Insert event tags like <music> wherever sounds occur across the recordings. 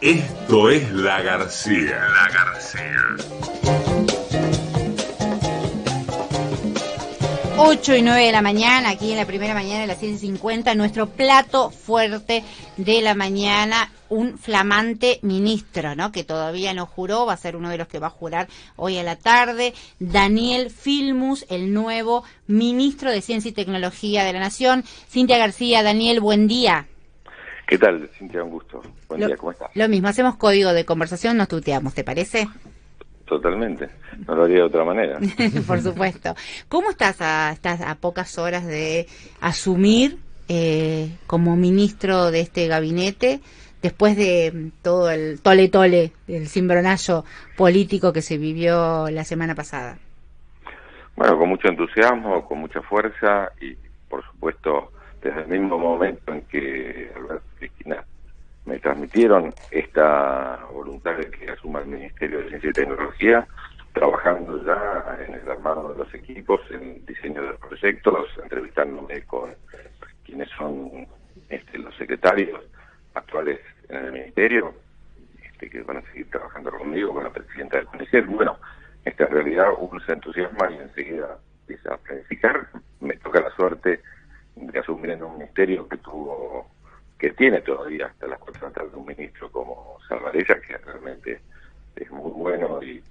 Esto es La García. La García. 8 y 9 de la mañana, aquí en la primera mañana de las 7.50, nuestro plato fuerte de la mañana, un flamante ministro, ¿no? Que todavía no juró, va a ser uno de los que va a jurar hoy a la tarde, Daniel Filmus, el nuevo ministro de Ciencia y Tecnología de la Nación. Cintia García, Daniel, buen día. ¿Qué tal, Cintia? Un gusto. Buen día, ¿cómo estás? Lo mismo, hacemos código de conversación, nos tuteamos, ¿te parece? Totalmente, no lo haría de otra manera. <laughs> Por supuesto. ¿Cómo estás a, estás a pocas horas de asumir eh, como ministro de este gabinete después de todo el tole tole, el cimbronazo político que se vivió la semana pasada? Bueno, con mucho entusiasmo, con mucha fuerza y, por supuesto, desde el mismo momento en que Alberto Cristina me transmitieron esta voluntad de que asuma el Ministerio de Ciencia y Tecnología, trabajando ya en el armado de los equipos, en el diseño de los proyectos, entrevistándome con quienes son este, los secretarios actuales en el Ministerio, este, que van a seguir trabajando conmigo, con la presidenta del CONICET. Bueno, esta realidad uno se entusiasma y enseguida empieza a planificar. Me toca la suerte de asumir en un ministerio que tuvo que tiene todavía hasta las cuatro de un ministro como Salvarella, que realmente es muy bueno y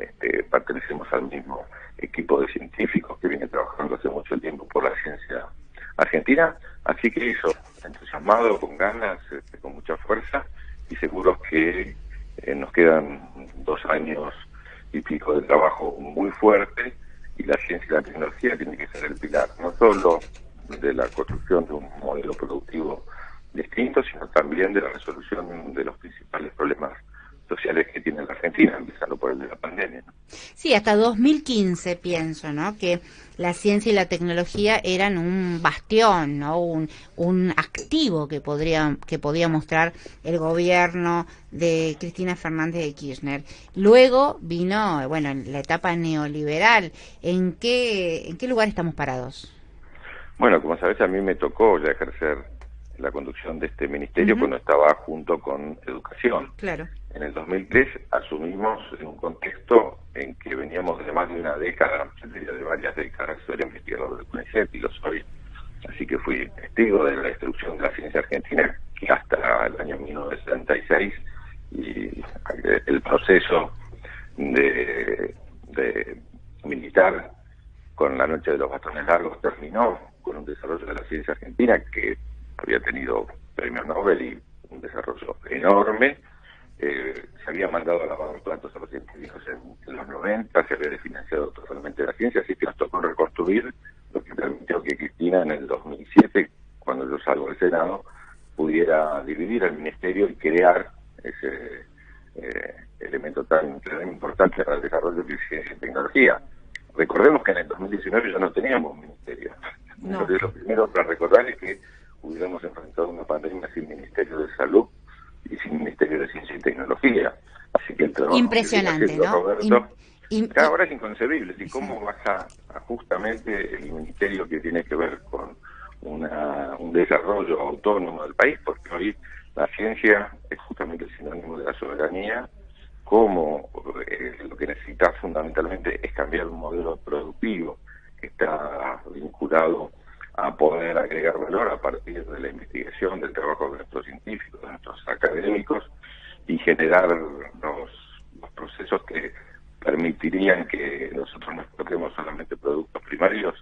este, pertenecemos al mismo equipo de científicos que viene trabajando hace mucho tiempo por la ciencia argentina. Así que eso, entusiasmado, con ganas, este, con mucha fuerza y seguro que eh, nos quedan dos años y pico de trabajo muy fuerte y la ciencia y la tecnología tiene que ser el pilar, no solo de la construcción de un modelo productivo distintos, sino también de la resolución de los principales problemas sociales que tiene la Argentina, empezando por el de la pandemia. Sí, hasta 2015 pienso, ¿no? Que la ciencia y la tecnología eran un bastión, ¿no? Un, un activo que podría que podía mostrar el gobierno de Cristina Fernández de Kirchner. Luego vino, bueno, la etapa neoliberal. ¿En qué en qué lugar estamos parados? Bueno, como sabes, a mí me tocó ya ejercer la conducción de este ministerio cuando estaba junto con educación. Claro. En el 2003 asumimos en un contexto en que veníamos de más de una década, de varias décadas, ser investigador del CONICET y lo soy. Así que fui testigo de la destrucción de la ciencia argentina, que hasta el año 1976 y el proceso de, de militar con la noche de los bastones largos terminó con un desarrollo de la ciencia argentina que había tenido premio Nobel y un desarrollo enorme. Eh, se había mandado a lavar los platos a los científicos en, los 90, se había desfinanciado totalmente la ciencia, así que nos tocó reconstruir lo que permitió que Cristina en el 2007, cuando yo salgo del Senado, pudiera dividir el ministerio y crear ese eh, elemento tan, importante para el desarrollo de ciencia y tecnología. Recordemos que en el 2019 ya no teníamos un de los primeros para recordar es que hubiéramos enfrentado una pandemia sin Ministerio de Salud y sin Ministerio de Ciencia y Tecnología. Así que el trabajo Impresionante, ¿no? Roberto, ahora es inconcebible. ¿Y cómo vas a, justamente el ministerio que tiene que ver con una, un desarrollo autónomo del país? Porque hoy la ciencia es justamente el sinónimo de la soberanía, como eh, lo que necesita fundamentalmente es cambiar un modelo productivo está vinculado a poder agregar valor a partir de la investigación, del trabajo de nuestros científicos, de nuestros académicos y generar los, procesos que permitirían que nosotros no exportemos solamente productos primarios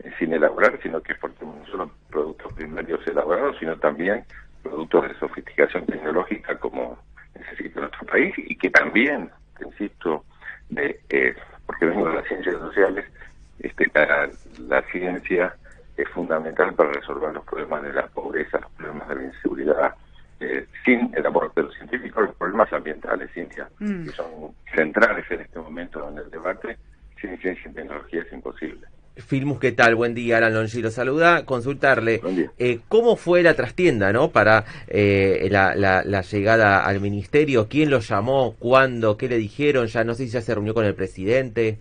eh, sin elaborar, sino que exportemos no solo productos primarios elaborados, sino también productos de sofisticación tecnológica como necesita nuestro país y que también, insisto, de, eh, porque vengo de las ciencias sociales, este, la ciencia es fundamental para resolver los problemas de la pobreza, los problemas de la inseguridad, eh, sin el aporte de los científicos, los problemas ambientales, ciencia, mm. que son centrales en este momento en el debate, sin ciencia y tecnología es imposible. Filmus, ¿qué tal? Buen día, Alan Longi lo saluda. Consultarle, eh, ¿cómo fue la trastienda ¿no? para eh, la, la, llegada al ministerio? ¿Quién lo llamó? ¿Cuándo? ¿Qué le dijeron? Ya no sé si ya se reunió con el presidente.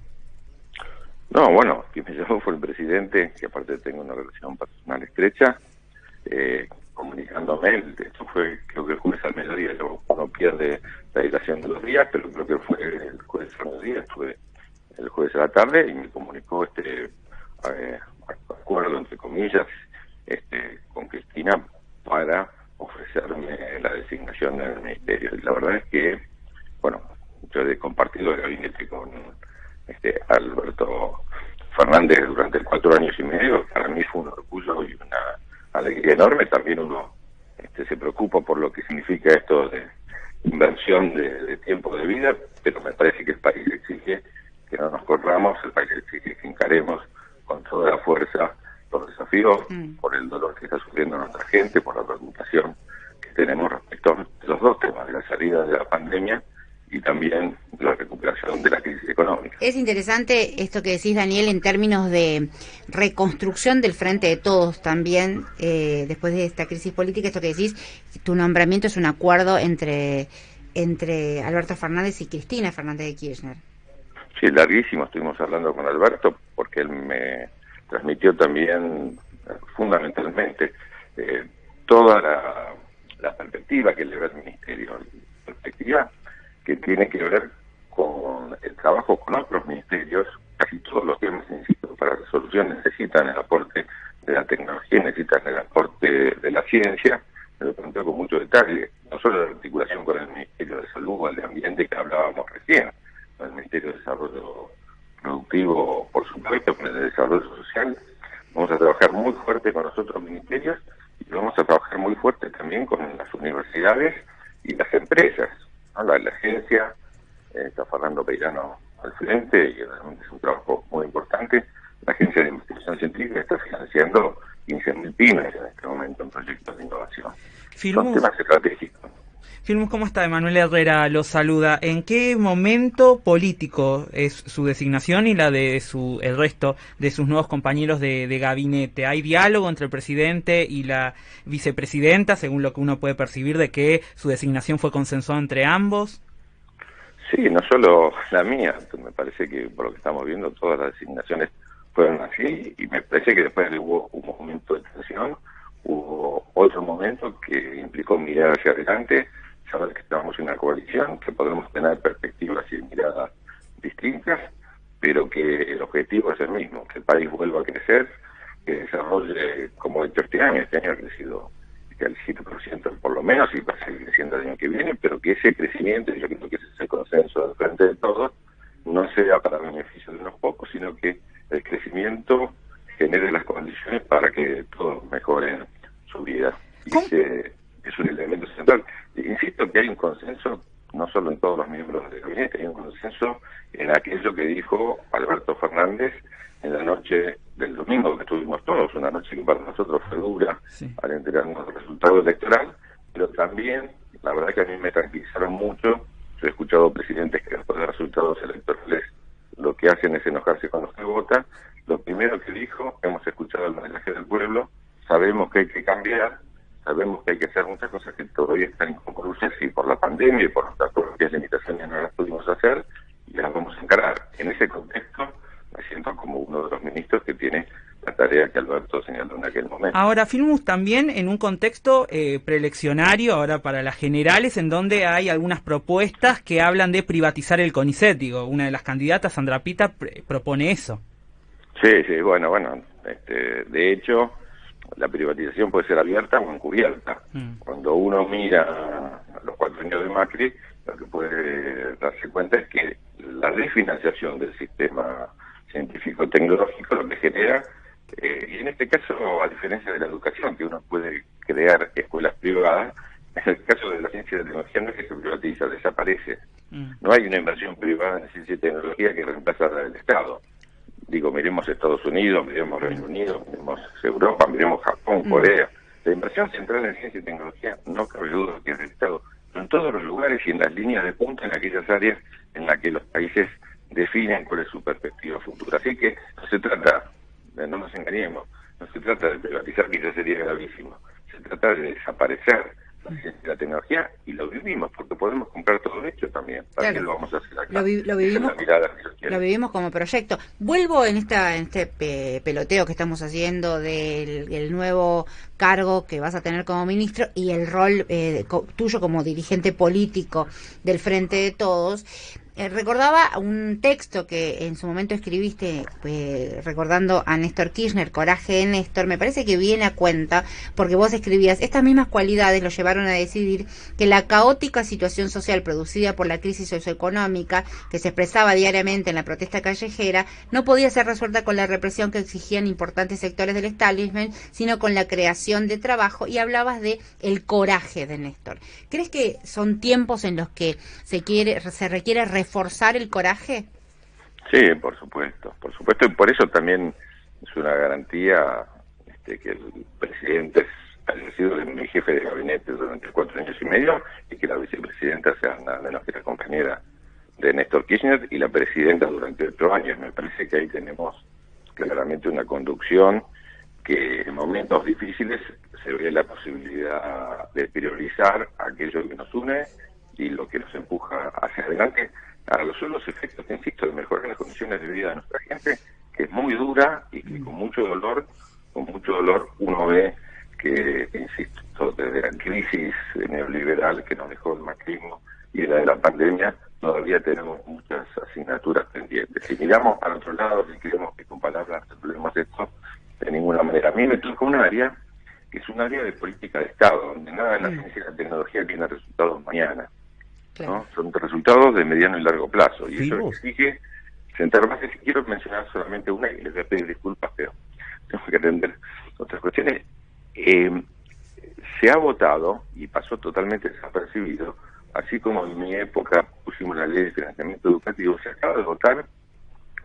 No, bueno, quien me <laughs> llamó fue el presidente, que aparte tengo una relación personal estrecha, eh, comunicándome, esto fue creo que el jueves al mediodía, uno pierde la edición de los días, pero creo que fue el jueves al mediodía, estuve el jueves a la tarde y me comunicó este eh, acuerdo, entre comillas, este con Cristina para ofrecerme la designación del ministerio. Y la verdad es que, bueno, yo he compartido el gabinete con este Alberto Fernández durante cuatro años y medio, para mí fue un orgullo y una alegría enorme. También uno este, se preocupa por lo que significa esto de inversión de, tiempo de vida, pero me parece que el país exige que no nos corramos, el país exige que encaremos con toda la fuerza los desafíos, mm. por el dolor que está sufriendo nuestra gente, por la preocupación que tenemos respecto a los dos temas, de la salida de la pandemia y también la recuperación de la crisis económica. Es interesante esto que decís, Daniel, en términos de reconstrucción del frente de todos también, eh, después de esta crisis política, esto que decís, tu nombramiento es un acuerdo entre, entre Alberto Fernández y Cristina Fernández de Kirchner. Sí, larguísimo, estuvimos hablando con Alberto porque él me transmitió también fundamentalmente eh, toda la, la perspectiva que le ve al Ministerio, perspectiva que tiene que ver con el trabajo con otros ministerios, casi todos los temas, insisto, para resolución necesitan el aporte de la tecnología, necesitan el aporte de la ciencia, me lo planteo con mucho detalle, no solo la articulación con el Ministerio de Salud o el de Ambiente que hablábamos recién, con el Ministerio de Desarrollo Productivo, por supuesto, con el de Desarrollo Social, vamos a trabajar muy fuerte con los otros ministerios y vamos a trabajar muy fuerte también con las universidades y las empresas la, la agencia eh, está Fernando Peirano al frente y realmente es un trabajo muy importante. La Agencia de Investigación Científica está financiando 15.000 pymes en este momento en proyectos de innovación. Son temas estratégicos. Filmus, ¿cómo está? Emanuel Herrera lo saluda. ¿En qué momento político es su designación y la de su, el resto de sus nuevos compañeros de, de, gabinete? ¿Hay diálogo entre el presidente y la vicepresidenta, según lo que uno puede percibir de que su designación fue consensuada entre ambos? Sí, no solo la mía, me parece que por lo que estamos viendo todas las designaciones fueron así y me parece que después hubo un momento de tensión, hubo otro momento que implicó mirar hacia adelante, saber que estamos en una coalición, que podemos tener perspectivas y miradas distintas, pero que el objetivo es el mismo, que el país vuelva a crecer, que desarrolle como hecho este año, este año ha crecido el 7% por lo menos y va a seguir creciendo el año que viene, pero que ese crecimiento, yo creo que ese es el consenso del frente de todos, no sea para beneficio de unos pocos, sino que el crecimiento genere las condiciones para que todos mejoren su vida. Y ese es un elemento central. Insisto que hay un consenso, no solo en todos los miembros del gabinete, hay un consenso en aquello que dijo Alberto Fernández en la noche del domingo que estuvimos todos, una noche que para nosotros fue dura al enterarnos del resultado electoral, pero también, la verdad que a mí me tranquilizaron mucho, yo he escuchado presidentes que después de resultados electorales lo que hacen es enojarse con los que votan, lo primero que dijo, hemos escuchado el mensaje del pueblo, sabemos que hay que cambiar, sabemos que hay que hacer muchas cosas que todavía están inconclusas y por la pandemia y por nuestras propias limitaciones no las pudimos hacer y las vamos a encarar. En ese contexto me siento como uno de los ministros que tiene la tarea que Alberto señaló en aquel momento. Ahora, Filmus también en un contexto eh, preeleccionario, ahora para las generales, en donde hay algunas propuestas que hablan de privatizar el CONICET. Digo, una de las candidatas, Sandra Pita, propone eso. Sí, sí, bueno, bueno, este, de hecho, la privatización puede ser abierta o encubierta. Mm. Cuando uno mira los cuatro años de Macri, lo que puede darse cuenta es que la desfinanciación del sistema científico-tecnológico lo que genera, eh, y en este caso, a diferencia de la educación, que uno puede crear escuelas privadas, <laughs> en el caso de la ciencia y la tecnología no es que se privatiza, desaparece. Mm. No hay una inversión privada en ciencia y tecnología que reemplaza la del Estado digo, miremos Estados Unidos, miremos Reino Unido, miremos Europa, miremos Japón, mm. Corea. La inversión central en ciencia y tecnología no cabe duda que es del Estado, en todos los lugares y en las líneas de punta en aquellas áreas en las que los países definen cuál es su perspectiva futura. Así que no se trata, no nos engañemos, no se trata de privatizar, ya sería gravísimo, se trata de desaparecer la tecnología y lo vivimos, porque podemos comprar todo hecho también. ¿Para qué lo vamos a hacer acá? Lo, vivimos, lo vivimos como proyecto. Vuelvo en esta en este peloteo que estamos haciendo del nuevo cargo que vas a tener como ministro y el rol eh, tuyo como dirigente político del Frente de Todos. Eh, recordaba un texto que en su momento escribiste eh, recordando a Néstor Kirchner, Coraje de Néstor, me parece que viene a cuenta porque vos escribías, estas mismas cualidades lo llevaron a decidir que la caótica situación social producida por la crisis socioeconómica que se expresaba diariamente en la protesta callejera no podía ser resuelta con la represión que exigían importantes sectores del establishment, sino con la creación de trabajo y hablabas de el coraje de Néstor. ¿Crees que son tiempos en los que se quiere se requiere reforzar el coraje? Sí, por supuesto, por supuesto, y por eso también es una garantía este, que el presidente haya sido mi jefe de gabinete durante cuatro años y medio y que la vicepresidenta sea nada menos que la compañera de Néstor Kirchner y la presidenta durante ocho años. Me parece que ahí tenemos claramente una conducción que en momentos difíciles se ve la posibilidad de priorizar aquello que nos une y lo que nos empuja hacia adelante a los solos efectos, insisto, de mejorar las condiciones de vida de nuestra gente, que es muy dura y que con mucho dolor, con mucho dolor uno ve que, insisto, desde la crisis neoliberal que nos dejó el macrismo y la de la pandemia, todavía tenemos muchas asignaturas pendientes. Si miramos para otro lado, si creemos que con palabras resolvemos esto, de ninguna manera. A mí me toca un área que es un área de política de Estado, donde nada de la mm. ciencia y la tecnología tiene resultados mañana. Son resultados de mediano y largo plazo. Y eso exige sentar más. Si quiero mencionar solamente una, y les voy a pedir disculpas, pero tengo que atender otras cuestiones. Eh, se ha votado, y pasó totalmente desapercibido, así como en mi época pusimos la ley de financiamiento educativo, se acaba de votar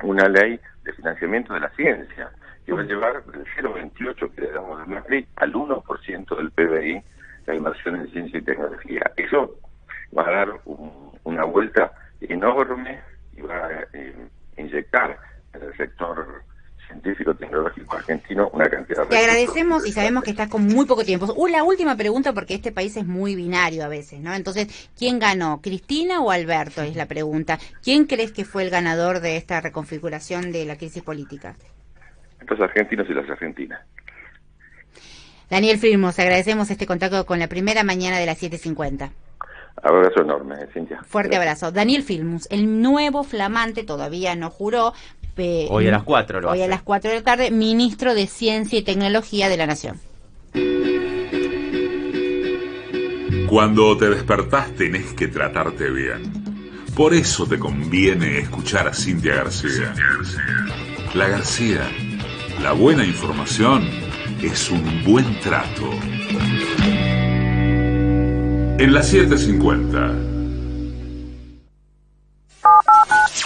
una ley de financiamiento de la ciencia, que va a llevar del 0,28 que le damos de Macri al 1% del PBI la inversión en ciencia y tecnología. Eso va a dar una vuelta enorme y va a eh, inyectar en el sector científico tecnológico argentino una cantidad de Te agradecemos y sabemos que estás con muy poco tiempo. Uh, la última pregunta porque este país es muy binario a veces, ¿no? Entonces, ¿quién ganó? ¿Cristina o Alberto? Es la pregunta. ¿Quién crees que fue el ganador de esta reconfiguración de la crisis política? Los argentinos y las argentinas. Daniel Firmos, agradecemos este contacto con la primera mañana de las 7.50. Abrazo enorme, Cintia. Fuerte abrazo. Daniel Filmus, el nuevo flamante, todavía no juró. hoy a las 4 Hoy a las 4 de la tarde, ministro de Ciencia y Tecnología de la Nación. Cuando te despertás tenés que tratarte bien. Por eso te conviene escuchar a Cintia García. Cintia García. La García, la buena información es un buen trato. En la 750.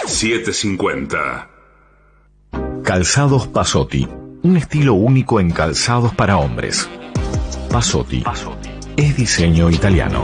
750. Calzados Pasotti. Un estilo único en calzados para hombres. Pasotti. Es diseño italiano.